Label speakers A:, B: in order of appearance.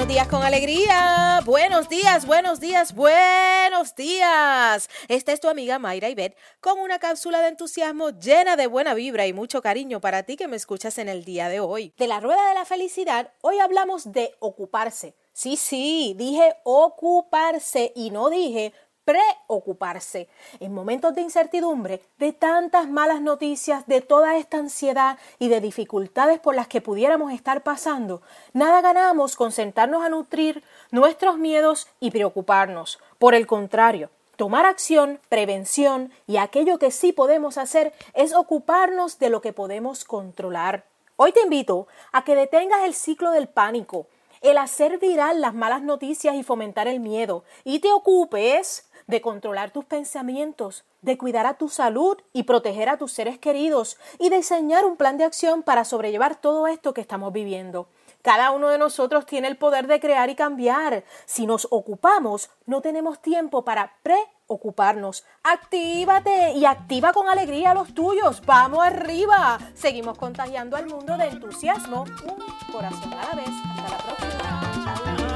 A: alegría. Buenos días, buenos días, buenos días. Esta es tu amiga Mayra Ibet con una cápsula de entusiasmo llena de buena vibra y mucho cariño para ti que me escuchas en el día de hoy. De la rueda de la felicidad, hoy hablamos de ocuparse. Sí, sí, dije ocuparse y no dije preocuparse. En momentos de incertidumbre, de tantas malas noticias, de toda esta ansiedad y de dificultades por las que pudiéramos estar pasando, nada ganamos con sentarnos a nutrir nuestros miedos y preocuparnos. Por el contrario, Tomar acción, prevención y aquello que sí podemos hacer es ocuparnos de lo que podemos controlar. Hoy te invito a que detengas el ciclo del pánico, el hacer viral las malas noticias y fomentar el miedo y te ocupes de controlar tus pensamientos, de cuidar a tu salud y proteger a tus seres queridos y diseñar un plan de acción para sobrellevar todo esto que estamos viviendo. Cada uno de nosotros tiene el poder de crear y cambiar. Si nos ocupamos, no tenemos tiempo para preocuparnos. Actívate y activa con alegría a los tuyos. Vamos arriba. Seguimos contagiando al mundo de entusiasmo. Un corazón a la vez. Hasta la próxima.